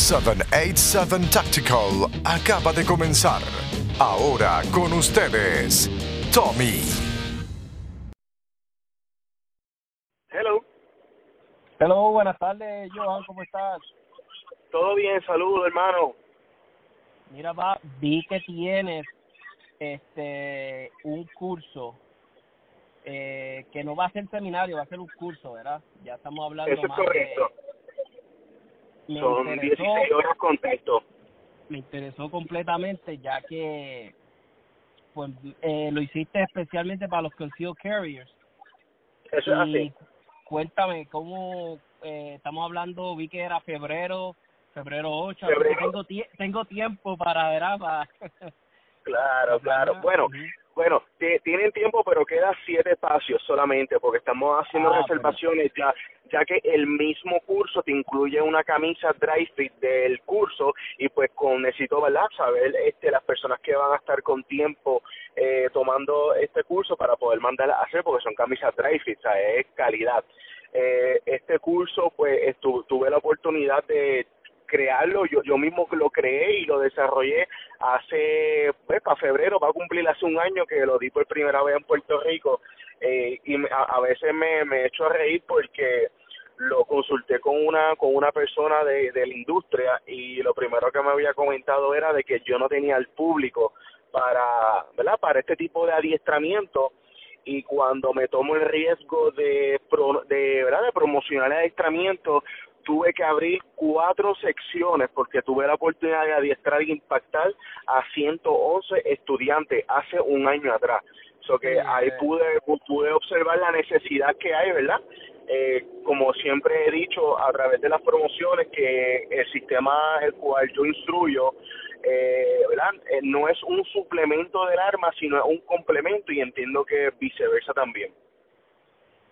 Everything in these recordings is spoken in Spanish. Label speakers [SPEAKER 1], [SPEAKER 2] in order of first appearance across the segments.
[SPEAKER 1] 787 Tactical acaba de comenzar. Ahora con ustedes, Tommy.
[SPEAKER 2] Hello.
[SPEAKER 3] Hello, buenas tardes, Johan, ¿cómo estás?
[SPEAKER 2] Todo bien, saludos, hermano.
[SPEAKER 3] Mira, va, vi que tienes este un curso eh, que no va a ser seminario, va a ser un curso, ¿verdad? Ya estamos hablando
[SPEAKER 2] Eso es
[SPEAKER 3] más
[SPEAKER 2] correcto.
[SPEAKER 3] de... Me
[SPEAKER 2] Son
[SPEAKER 3] interesó,
[SPEAKER 2] 16 horas con texto.
[SPEAKER 3] me interesó completamente ya que pues eh, lo hiciste especialmente para los concealed carriers.
[SPEAKER 2] Eso es
[SPEAKER 3] y
[SPEAKER 2] así.
[SPEAKER 3] cuéntame cómo eh, estamos hablando, vi que era febrero, febrero 8,
[SPEAKER 2] Febrero.
[SPEAKER 3] tengo tie- tengo tiempo para ¿verdad? para
[SPEAKER 2] Claro, claro. Bueno, bueno, ti- tienen tiempo, pero queda siete espacios solamente, porque estamos haciendo
[SPEAKER 3] Ah,
[SPEAKER 2] reservaciones ya, ya que el mismo curso te incluye una camisa dry fit del curso y pues con necesito, ¿verdad? Saber este las personas que van a estar con tiempo eh, tomando este curso para poder mandarlas a hacer, porque son camisas dry fit, o sea, es calidad. Eh, este curso, pues, estu- tuve la oportunidad de crearlo, yo, yo mismo lo creé y lo desarrollé hace, pues, para febrero, va a cumplir hace un año que lo di por primera vez en Puerto Rico eh, y a, a veces me, me echo a reír porque lo consulté con una con una persona de, de la industria y lo primero que me había comentado era de que yo no tenía el público para, ¿verdad? Para este tipo de adiestramiento y cuando me tomo el riesgo de, de verdad de promocionar el adiestramiento tuve que abrir cuatro secciones porque tuve la oportunidad de adiestrar e impactar a 111 estudiantes hace un año atrás. So que
[SPEAKER 3] Bien.
[SPEAKER 2] ahí pude pude observar la necesidad que hay, ¿verdad? Eh, como siempre he dicho a través de las promociones que el sistema el cual yo instruyo eh, ¿verdad? Eh, no es un suplemento del arma, sino es un complemento y entiendo que viceversa también.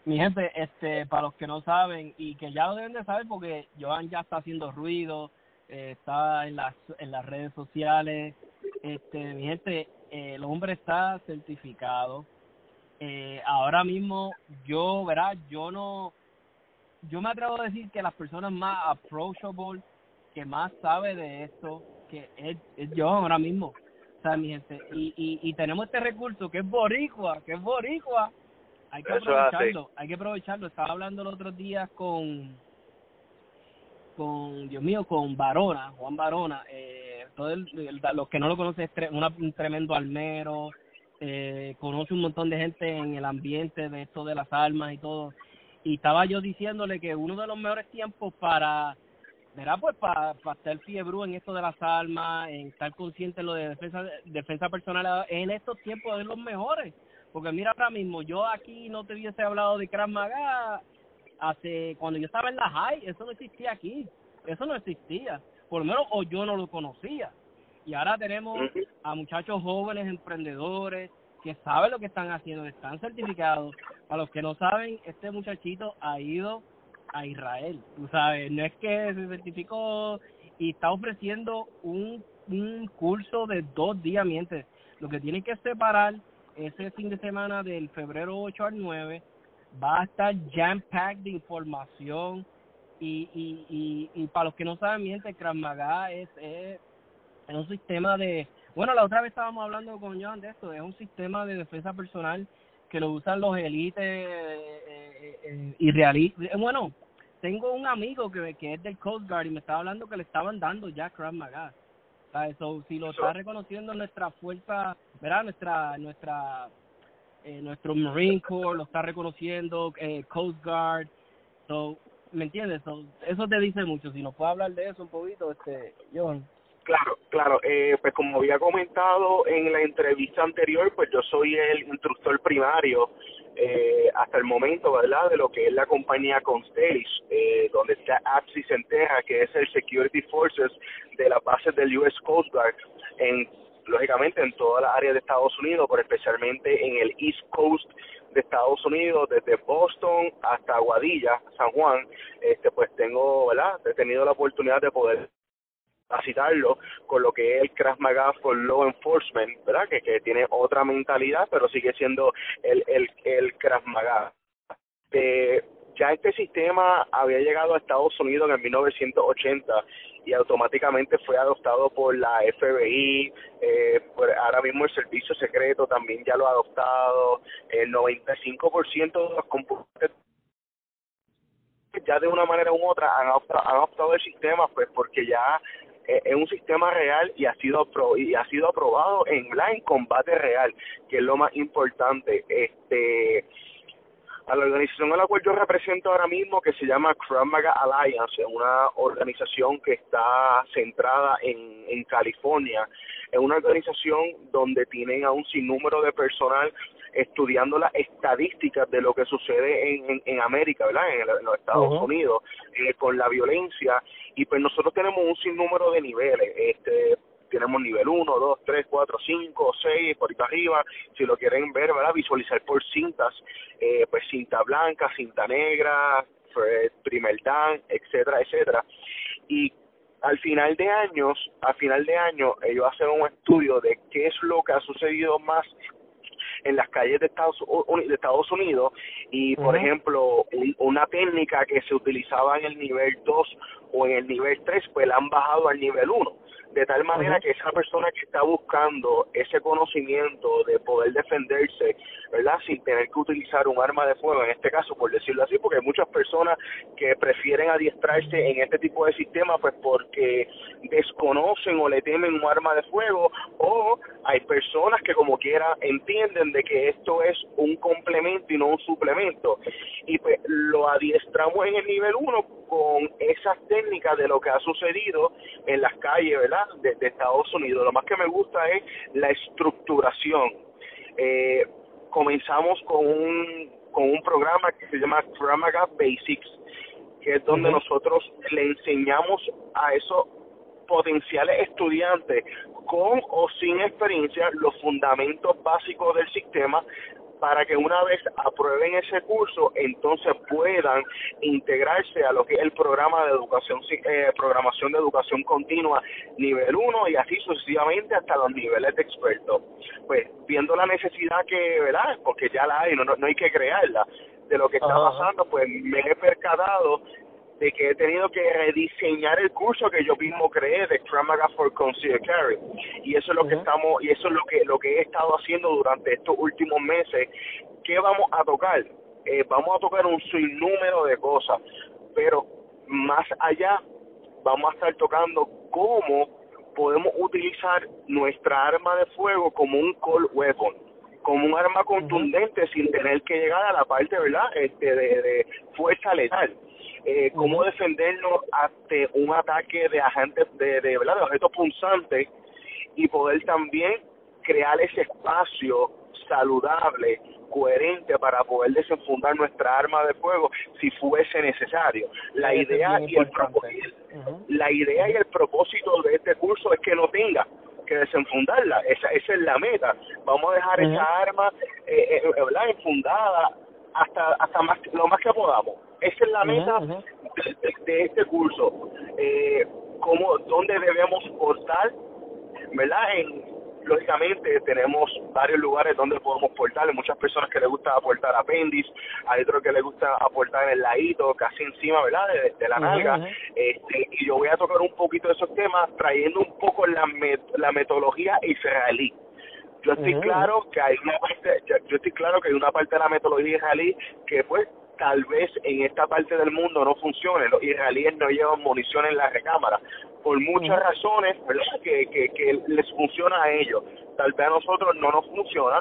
[SPEAKER 3] Mi gente, este, para los que no saben y que ya lo deben de saber porque Joan ya está haciendo ruido, eh, está en las en las redes sociales, este, mi gente, eh, el hombre está certificado. Eh, ahora mismo yo, verá, yo no, yo me atrevo a decir que las personas más approachable, que más sabe de esto, que es, es Joan ahora mismo, o mi gente, y, y, y tenemos este recurso que es boricua, que es boricua, hay que
[SPEAKER 2] Eso
[SPEAKER 3] aprovecharlo, hay que aprovecharlo. Estaba hablando el otro día con, con Dios mío, con Barona, Juan Barona. Eh, todo el, el- los que no lo conocen es tre- una- un tremendo almero, eh, conoce un montón de gente en el ambiente de esto de las armas y todo. Y estaba yo diciéndole que uno de los mejores tiempos para, ¿verdad? Pues para, para estar fiebre en esto de las armas, en estar consciente en lo de defensa, defensa personal, en estos tiempos es los mejores. Porque mira ahora mismo, yo aquí no te hubiese hablado de Krav hace, cuando yo estaba en la high, eso no existía aquí. Eso no existía. Por lo menos, o yo no lo conocía. Y ahora tenemos a muchachos jóvenes emprendedores que saben lo que están haciendo, están certificados. A los que no saben, este muchachito ha ido a Israel, tú sabes, no es que se certificó y está ofreciendo un, un curso de dos días, mientras lo que tienen que separar ese fin de semana del febrero 8 al 9 va a estar jam packed de información y, y, y, y para los que no saben, miente, Krav Maga es, es, es un sistema de, bueno, la otra vez estábamos hablando con Joan de esto, es un sistema de defensa personal que lo usan los élites eh, eh, eh, israelíes. Eh, Bueno, tengo un amigo que, que es del Coast Guard y me estaba hablando que le estaban dando ya Krav Maga. ¿Sabes? So, si lo está reconociendo nuestra fuerza, ¿verdad? Nuestra, nuestra, eh, nuestro Marine Corps lo está reconociendo, eh, Coast Guard. So, ¿Me entiendes? So, eso te dice mucho. Si nos puede hablar de eso un poquito, este, John.
[SPEAKER 2] Claro, claro. Eh, pues como había comentado en la entrevista anterior, pues yo soy el instructor primario eh, hasta el momento, ¿verdad? De lo que es la compañía Constellis, eh, donde está Axis Enterra, que es el Security Forces de las bases del US Coast Guard, en lógicamente en toda la área de Estados Unidos, pero especialmente en el East Coast de Estados Unidos, desde Boston hasta Aguadilla, San Juan, este pues tengo, ¿verdad? He tenido la oportunidad de poder capacitarlo con lo que es el Krav Maga for Law Enforcement, ¿verdad? Que, que tiene otra mentalidad, pero sigue siendo el, el, el Krav Maga. Eh, ya este sistema había llegado a Estados Unidos en el 1980 y automáticamente fue adoptado por la FBI, eh, ahora mismo el servicio secreto también ya lo ha adoptado, el 95% de los computadores ya de una manera u otra han adoptado, han adoptado el sistema pues porque ya eh, es un sistema real y ha sido y ha sido aprobado en la combate real que es lo más importante. Este a la organización a la cual yo represento ahora mismo, que se llama Krav Maga Alliance, una organización que está centrada en, en California. Es una organización donde tienen a un sinnúmero de personal estudiando las estadísticas de lo que sucede en, en, América, ¿verdad? En, los Estados Unidos, eh, con la violencia. Y pues nosotros tenemos un sinnúmero de niveles. Este, tenemos nivel 1, 2, 3, 4, 5, 6, por ahí para arriba, si lo quieren ver, ¿verdad? Visualizar por cintas, eh, pues cinta blanca, cinta negra, primer dan, etcétera, etcétera. Y al final de años, al final de año, ellos hacen un estudio de qué es lo que ha sucedido más en las calles de Estados, de Estados Unidos y, por ejemplo, una técnica que se utilizaba en el nivel 2 o en el nivel 3, pues la han bajado al nivel 1 de tal manera que esa persona que está buscando ese conocimiento de poder defenderse, ¿verdad? Sin tener que utilizar un arma de fuego, en este caso, por decirlo así, porque hay muchas personas que prefieren adiestrarse en este tipo de sistema, pues porque desconocen o le temen un arma de fuego, o hay personas que como quiera entienden de que esto es un complemento y no un suplemento, y pues lo adiestramos en el nivel 1 con esas técnicas de lo que ha sucedido en las calles, ¿verdad? De, Estados Unidos. Lo más que me gusta es la estructuración. Eh, comenzamos con un, con un programa que se llama Programa Basics, que es donde nosotros le enseñamos a esos potenciales estudiantes con o sin experiencia los fundamentos básicos del sistema para que una vez aprueben ese curso, entonces puedan integrarse a lo que es el programa de educación, eh, programación de educación continua nivel 1 y así sucesivamente hasta los niveles de experto. Pues viendo la necesidad que, ¿verdad? Porque ya la hay, no, no, hay que crearla, de lo que está pasando, pues me he percatado de que he tenido que rediseñar el curso que yo mismo creé de Kramaga for Conceal Carry. Y eso es lo que estamos y eso es lo que lo que he estado haciendo durante estos últimos meses. ¿qué vamos a tocar? Eh, vamos a tocar un sinnúmero de cosas pero más allá vamos a estar tocando cómo podemos utilizar nuestra arma de fuego como un cold weapon como un arma contundente sin tener que llegar a la parte verdad este de, de fuerza letal eh, cómo defendernos ante un ataque de agentes, de, de, ¿verdad? de objetos punzantes y poder también crear ese espacio saludable, coherente para poder desenfundar nuestra arma de fuego si fuese necesario. La idea y el propósito, la idea y el propósito de este curso es que no tenga que desenfundarla, esa, esa es la meta. Vamos a dejar esa arma eh, eh, enfundada hasta hasta más lo más que podamos. Esa es la meta de, este curso. Eh, cómo, dónde debemos portar, ¿verdad? En, lógicamente tenemos varios lugares donde podemos portar, hay muchas personas que les gusta aportar apéndice, hay otros que les gusta aportar en el ladito, casi encima, ¿verdad? De, la nalga. este, y yo voy a tocar un poquito de esos temas trayendo un poco la, la metodología israelí yo estoy claro que hay una parte, yo estoy claro que hay una parte de la metodología israelí que pues tal vez en esta parte del mundo no funcione, los israelíes no llevan munición en la recámara, por muchas razones ¿verdad? Que, que, que les funciona a ellos, tal vez a nosotros no nos funciona,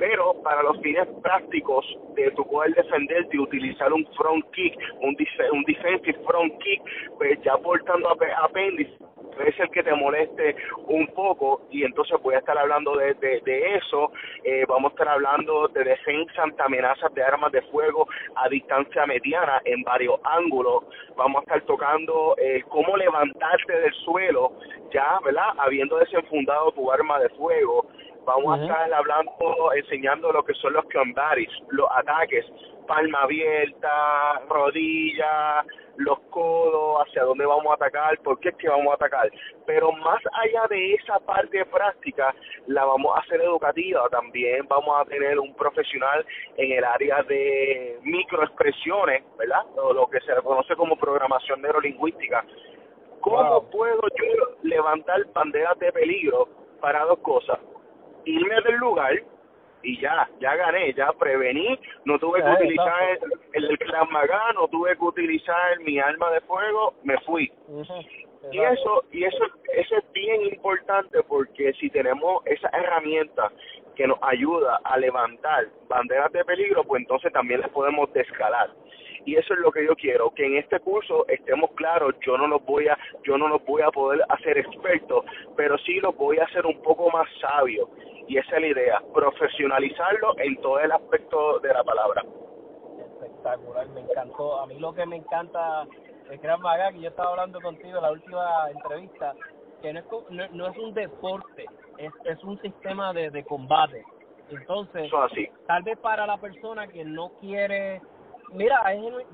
[SPEAKER 2] pero para los fines prácticos de tu poder defenderte y utilizar un front kick, un, un defensive front kick, pues ya portando apéndice, es el que te moleste un poco y entonces voy a estar hablando de, de, eso, eh, vamos a estar hablando de defensa ante amenazas de armas de fuego a distancia mediana en varios ángulos, vamos a estar tocando eh, cómo levantarte del suelo ya, ¿verdad? Habiendo desenfundado tu arma de fuego, vamos a estar hablando, enseñando lo que son los combats, los ataques, palma abierta, rodilla, los codos, hacia dónde vamos a atacar, por qué es que vamos a atacar. Pero más allá de esa parte práctica, la vamos a hacer educativa. También vamos a tener un profesional en el área de microexpresiones, ¿verdad? O lo que se conoce como programación neurolingüística. ¿Cómo puedo yo levantar banderas de peligro para dos cosas? Irme del lugar y ya, ya gané, ya prevení, no tuve que utilizar el, el no tuve que utilizar mi arma de fuego, me fui. Y eso, y eso, eso es bien importante porque si tenemos esa herramienta que nos ayuda a levantar banderas de peligro, pues entonces también las podemos descalar y eso es lo que yo quiero que en este curso estemos claros yo no los voy a yo no los voy a poder hacer expertos pero sí los voy a hacer un poco más sabios y esa es la idea, profesionalizarlo en todo el aspecto de la palabra.
[SPEAKER 3] Espectacular, me encantó. A mí lo que me encanta de Gran Maga, que yo estaba hablando contigo en la última entrevista, que no es, no, es un deporte, es, es un sistema de, de combate. Entonces, tal vez para la persona que no quiere mira,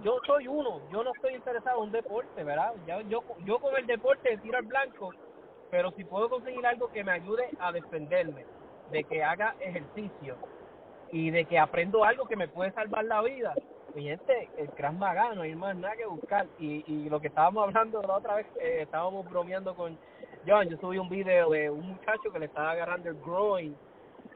[SPEAKER 3] yo soy uno, yo no estoy interesado en un deporte, ¿verdad? Yo, yo, yo con el deporte de tiro al blanco, pero si puedo conseguir algo que me ayude a defenderme, de que haga ejercicio y de que aprendo algo que me puede salvar la vida. Mi gente, el Crash Maga, no hay más nada que buscar. Y, y lo que estábamos hablando la otra vez, eh, estábamos bromeando con John, yo subí un video de un muchacho que le estaba agarrando el groin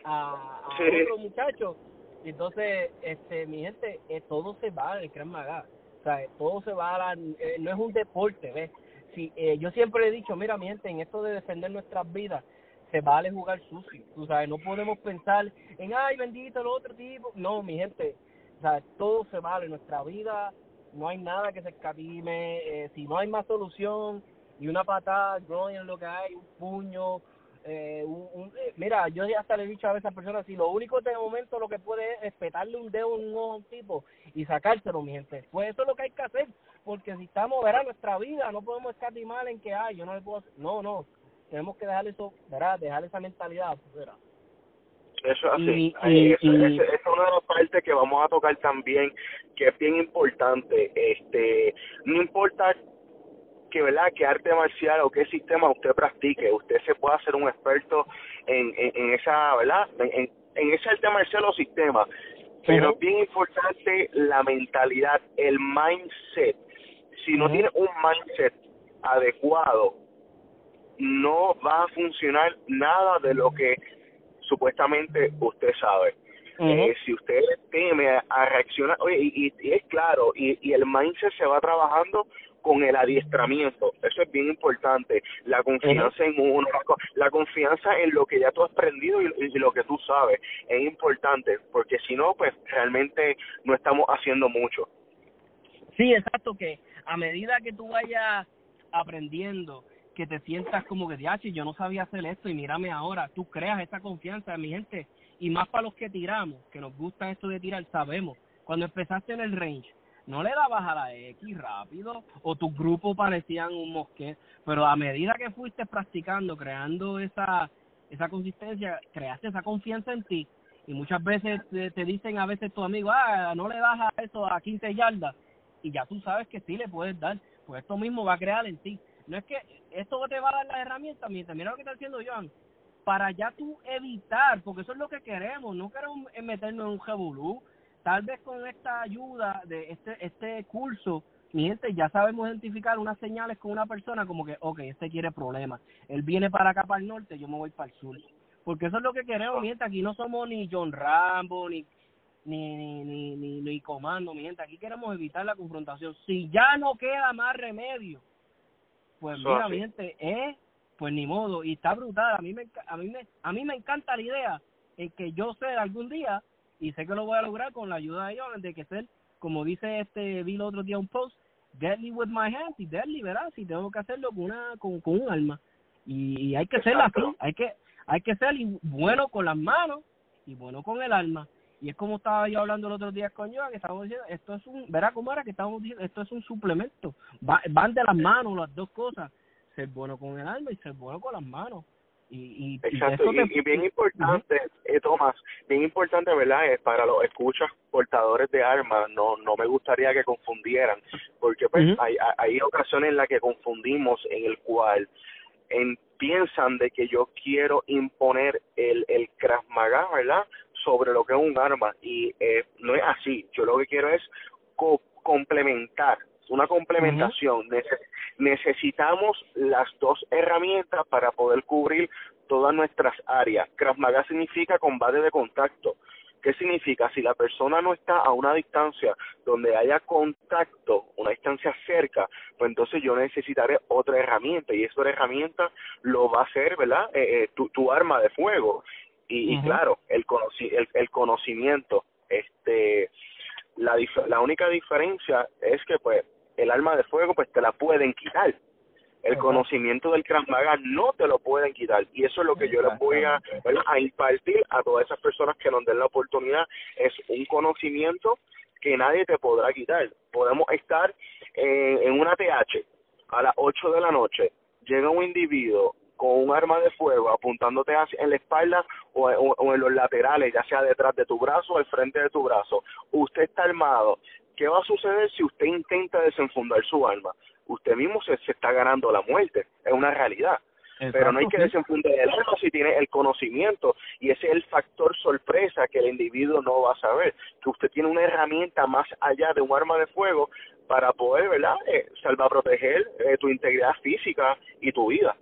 [SPEAKER 3] a, otro muchacho. Entonces, este, mi gente, eh, todo se va el Crash Maga. O sea, todo se va eh, no es un deporte, ¿ves? Si, yo siempre he dicho, mira, mi gente, en esto de defender nuestras vidas, se vale jugar sucio. Tú sabes, no podemos pensar en, ay, bendito, el otro tipo. No, mi gente, o sea, todo se vale. Nuestra vida no hay nada que se escatime. Eh, si no hay más solución, y una patada, en lo que hay, un puño. Eh, un, eh, mira, yo ya hasta le he dicho a esas personas, si lo único de momento lo que puede es petarle un dedo en un ojo a un tipo y sacárselo, mi gente. Pues eso es lo que hay que hacer, porque si estamos, verá, nuestra vida, no podemos escatimar en que, ay, yo no le puedo No, no, tenemos que dejar eso, ¿verdad? Dejar esa mentalidad ¿verdad?
[SPEAKER 2] Eso es así. Y, es una de las partes que vamos a tocar también, que es bien importante. Este, no importa que, ¿verdad? qué arte marcial o qué sistema usted practique, usted se pueda hacer un experto en, en, esa, ¿verdad? En, en, ese arte marcial o sistema. Pero es bien importante la mentalidad, el mindset. Si no tiene un mindset adecuado, no va a funcionar nada de lo que supuestamente usted sabe. eh, si usted teme a reaccionar, oye, y, y, es claro, y, y el mindset se va trabajando con el adiestramiento, eso es bien importante, la confianza en uno, la confianza en lo que ya tú has aprendido y, y, lo que tú sabes, es importante, porque si no, pues realmente no estamos haciendo mucho.
[SPEAKER 3] Sí, exacto, que a medida que tú vayas aprendiendo que te sientas como que, diache, yo no sabía hacer esto y mírame ahora, tú creas esa confianza, mi gente, y más para los que tiramos, que nos gusta esto de tirar, sabemos, cuando empezaste en el range, no le dabas a la X rápido, o tu grupo parecían un mosquete, pero a medida que fuiste practicando, creando esa, esa consistencia, creaste esa confianza en ti, y muchas veces te, te dicen a veces tu amigo, ah, no le das a eso a 15 yardas, y ya tú sabes que sí le puedes dar, pues esto mismo va a crear en ti no es que esto te va a dar las herramientas, mientras mira lo que está haciendo Joan, para ya tú evitar, porque eso es lo que queremos, no queremos meternos en un jebulú. Tal vez con esta ayuda de este este curso, mi gente, ya sabemos identificar unas señales con una persona como que, ok, este quiere problemas. Él viene para acá, para el norte, yo me voy para el sur. Porque eso es lo que queremos, mi gente. Aquí no somos ni John Rambo, ni ni, ni, ni, ni, ni comando, mi gente. Aquí queremos evitar la confrontación. Si ya no queda más remedio, pues mira, mi gente, eh, pues ni modo, y está brutal, a mí me a mí me a mí me encanta la idea en que yo sé algún día y sé que lo voy a lograr con la ayuda de ellos de que ser, como dice este vi el otro día un post, deadly with my hands y deadly, ¿verdad? Si tengo que hacerlo con una con, con un alma y, hay que ser así, hay que hay que ser bueno con las manos y bueno con el alma. Y es como estaba yo hablando el otro día con yo, que estábamos diciendo, esto es un, verá cómo era que estábamos diciendo, esto es un suplemento. van de las manos las dos cosas, ser bueno con el alma y ser bueno con las manos. Y,
[SPEAKER 2] y, Exacto, y, bien importante, eh, Tomás, bien importante, ¿verdad? Es para los escuchas portadores de armas, no no me gustaría que confundieran, porque pues hay, hay ocasiones en las que confundimos en el cual en, piensan de que yo quiero imponer el, el Krav Maga, ¿verdad? Sobre lo que es un arma, y eh, no es así, yo lo que quiero es complementar una complementación. necesitamos las dos herramientas para poder cubrir todas nuestras áreas. Krav Maga significa combate de contacto. ¿Qué significa? Si la persona no está a una distancia donde haya contacto, una distancia cerca, pues entonces yo necesitaré otra herramienta y esa herramienta lo va a hacer, ¿verdad? Eh, eh, tu, tu arma de fuego. Y, y claro, el, el, el conocimiento, este, la, la única diferencia es que pues el arma de fuego pues te la pueden quitar. El conocimiento del Krav no te lo pueden quitar y eso es lo que yo les voy a, a impartir a todas esas personas que nos den la oportunidad. Es un conocimiento que nadie te podrá quitar. Podemos estar en, en una TH a las 8 de la noche, llega un individuo con un arma de fuego apuntándote hacia, en la espalda o, o, en los laterales, ya sea detrás de tu brazo o al frente de tu brazo. Usted está armado, ¿Qué va a suceder si usted intenta desenfundar su arma? Usted mismo se, se está ganando la muerte, es una realidad. Pero no hay que desenfundar el arma si tiene el conocimiento y ese es el factor sorpresa que el individuo no va a saber, que usted tiene una herramienta más allá de un arma de fuego para poder, ¿verdad?, eh, salvar, proteger eh, tu integridad física y tu vida.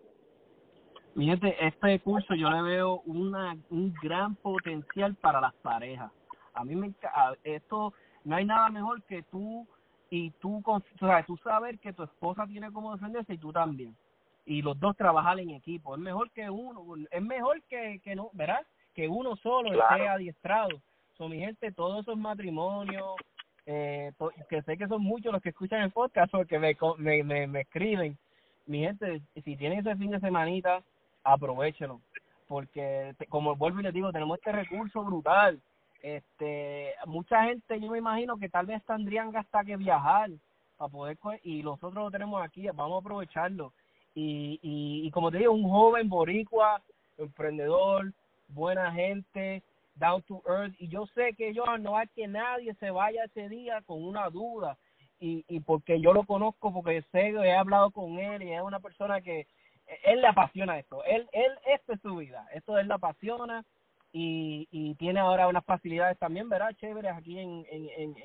[SPEAKER 3] Fíjate, este curso yo le veo una, un gran potencial para las parejas. A mí me esto no hay nada mejor que tú y tú, o sea, tú saber que tu esposa tiene como defenderse y tú también. Y los dos trabajar en equipo. Es mejor que uno, es mejor que, que no, ¿verdad? Que uno solo esté adiestrado. Son mi gente, todos esos matrimonios, eh, que sé que son muchos los que escuchan el podcast porque me, me, me, me escriben. Mi gente, si tienen ese fin de semanita, aprovechelo. Porque, como vuelvo y les digo, tenemos este recurso brutal este mucha gente yo me imagino que tal vez tendrían hasta que viajar para poder y nosotros lo tenemos aquí vamos a aprovecharlo. Y, y, y como te digo un joven boricua emprendedor buena gente down to earth. Y yo sé que yo no hay que nadie se vaya ese día con una duda. Y, y porque yo lo conozco porque sé he hablado con él y es una persona que él le apasiona esto. Él él esto es su vida. Esto él le apasiona y, y tiene ahora unas facilidades también, ¿verdad? Chéveres aquí en, en, en,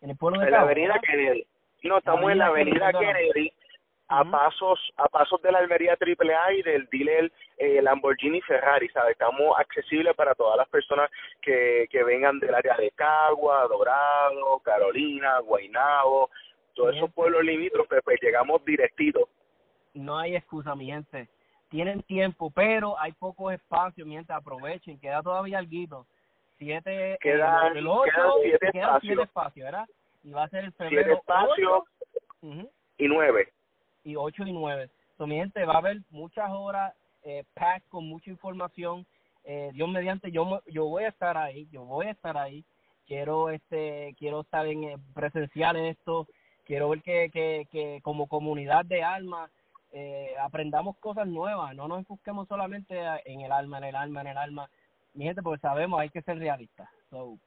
[SPEAKER 3] en, el pueblo de
[SPEAKER 2] la avenida Kennedy. No, estamos en la avenida Kennedy, a pasos a pasos de la Almería AAA y del dealer eh, Lamborghini Ferrari, ¿sabes? Estamos accesibles para todas las personas que, que vengan del área de Cagua, Dorado, Carolina, Guaynabo, todos esos pueblos limítrofes, pues llegamos directito.
[SPEAKER 3] No hay excusa, mi gente tienen tiempo, pero hay pocos espacios, mientras aprovechen, queda todavía algo. Siete,
[SPEAKER 2] eh, queda, el siete,
[SPEAKER 3] espacios. ¿verdad? Y va a ser el
[SPEAKER 2] febrero siete espacios y nueve.
[SPEAKER 3] Y ocho y nueve. Gente, va a haber muchas horas, eh, pack con mucha información. Eh, Dios mediante, yo yo voy a estar ahí, yo voy a estar ahí. Quiero este quiero estar en eh, presencial en esto. Quiero ver que, que, que como comunidad de almas eh, aprendamos cosas nuevas, no nos enfoquemos solamente en el alma, en el alma, en el alma. Mi gente, porque sabemos, hay que ser realistas. So,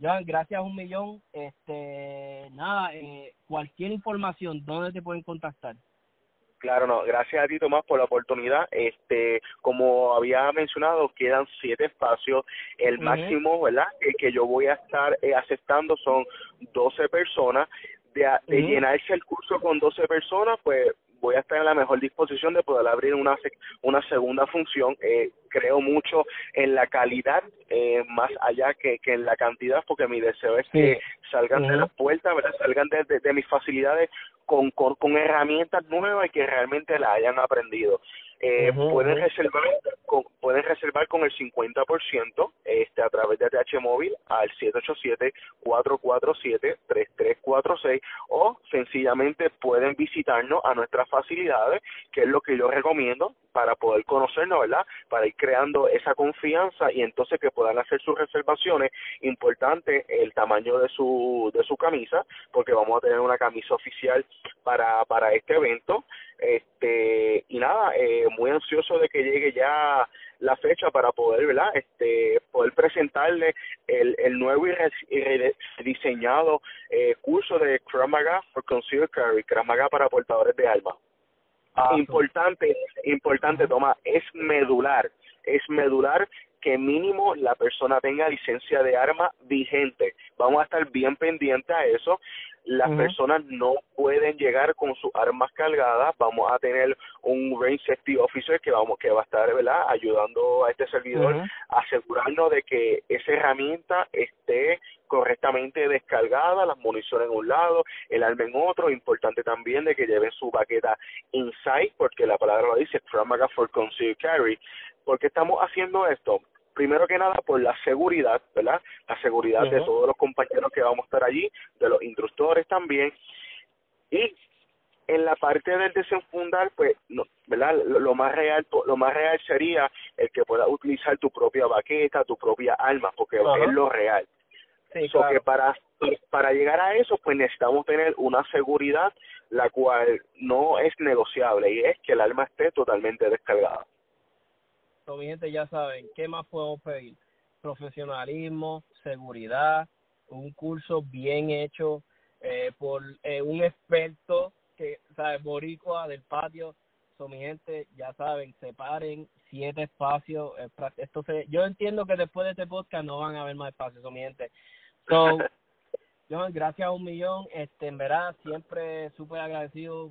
[SPEAKER 3] Joan, gracias a un millón. Este, nada, eh, cualquier información, ¿dónde te pueden contactar?
[SPEAKER 2] Claro, no, gracias a ti Tomás por la oportunidad. Este, como había mencionado, quedan siete espacios. El máximo, ¿verdad? que yo voy a estar eh, aceptando son 12 personas. De, de llenarse el curso con 12 personas, pues voy a estar en la mejor disposición de poder abrir una, una segunda función. Eh, creo mucho en la calidad eh, más allá que, que en la cantidad, porque mi deseo es que salgan de las puertas, ¿verdad? salgan de, de, mis facilidades con, con, con herramientas nuevas y que realmente la hayan aprendido. Eh, pueden reservar con, pueden reservar con el 50% este a través de TH móvil al 787-447-3346 o sencillamente pueden visitarnos a nuestras facilidades que es lo que yo recomiendo para poder conocernos, ¿verdad? Para ir creando esa confianza y entonces que puedan hacer sus reservaciones. Importante el tamaño de su de su camisa, porque vamos a tener una camisa oficial para para este evento. Este, y nada, eh, muy ansioso de que llegue ya la fecha para poder, ¿verdad? Este, poder presentarle el, el nuevo y, rediseñado eh, curso de Krav Maga for Concealed Carry, Krav Maga para portadores de alma. Ah, importante, importante, toma, es medular, es medular que mínimo la persona tenga licencia de arma vigente. Vamos a estar bien pendientes a eso las personas no pueden llegar con sus armas cargadas, vamos a tener un range safety officer que vamos que va a estar, ¿verdad?, ayudando a este servidor a asegurarnos de que esa herramienta esté correctamente descargada, las municiones en un lado, el arma en otro, importante también de que lleven su baqueta inside, porque la palabra lo dice, Framaga for Concealed Carry. ¿Por qué estamos haciendo esto? primero que nada por la seguridad, ¿verdad? La seguridad de todos los compañeros que vamos a estar allí, de los instructores también. Y en la parte del desenfundar, pues, no, ¿verdad? Lo, más real, lo más real sería el que pueda utilizar tu propia baqueta, tu propia arma, porque es lo real. Sí, que para para llegar a eso, pues necesitamos tener una seguridad la cual no es negociable y es que el arma esté totalmente descargada
[SPEAKER 3] mi gente ya saben, ¿qué más podemos pedir? Profesionalismo, seguridad, un curso bien hecho eh, por eh, un experto que sabe boricua del patio. So, mi gente, ya saben, separen siete espacios. Eh, esto se, yo entiendo que después de este podcast no van a haber más espacios, so, mi gente. So, John, gracias a un millón. Este, en verdad, siempre súper agradecido.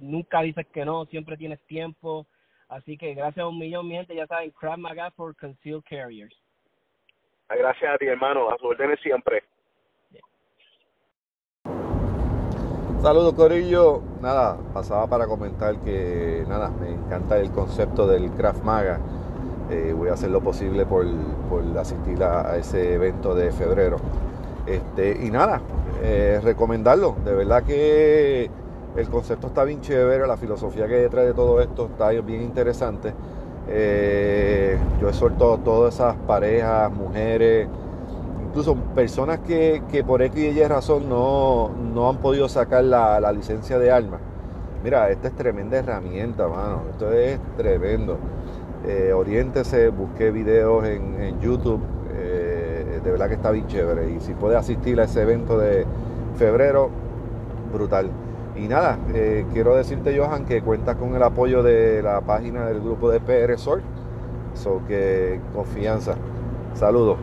[SPEAKER 3] Nunca dices que no, siempre tienes tiempo. Así que gracias a un millón, mi gente, ya saben, Crab Maga for Concealed Carriers.
[SPEAKER 2] Ah, gracias a ti, hermano. A su orden siempre.
[SPEAKER 4] Saludos, Corillo. Nada, pasaba para comentar que, nada, me encanta el concepto del Craft Maga. Eh, voy a hacer lo posible por, por asistir a, ese evento de febrero. Este, y nada, eh, recomendarlo. De verdad que el concepto está bien chévere, la filosofía que detrás de todo esto está bien interesante. Eh, yo exhorto a todas esas parejas, mujeres, incluso personas que, por X y Y razón no, han podido sacar la, licencia de armas. Mira, esta es tremenda herramienta, mano. Esto es tremendo. Eh, oriéntese, busqué videos en, YouTube. Eh, de verdad que está bien chévere. Y si puede asistir a ese evento de febrero, brutal. Y nada, eh, quiero decirte, Johan, que cuentas con el apoyo de la página del grupo de PR Sol. So que confianza. Saludos.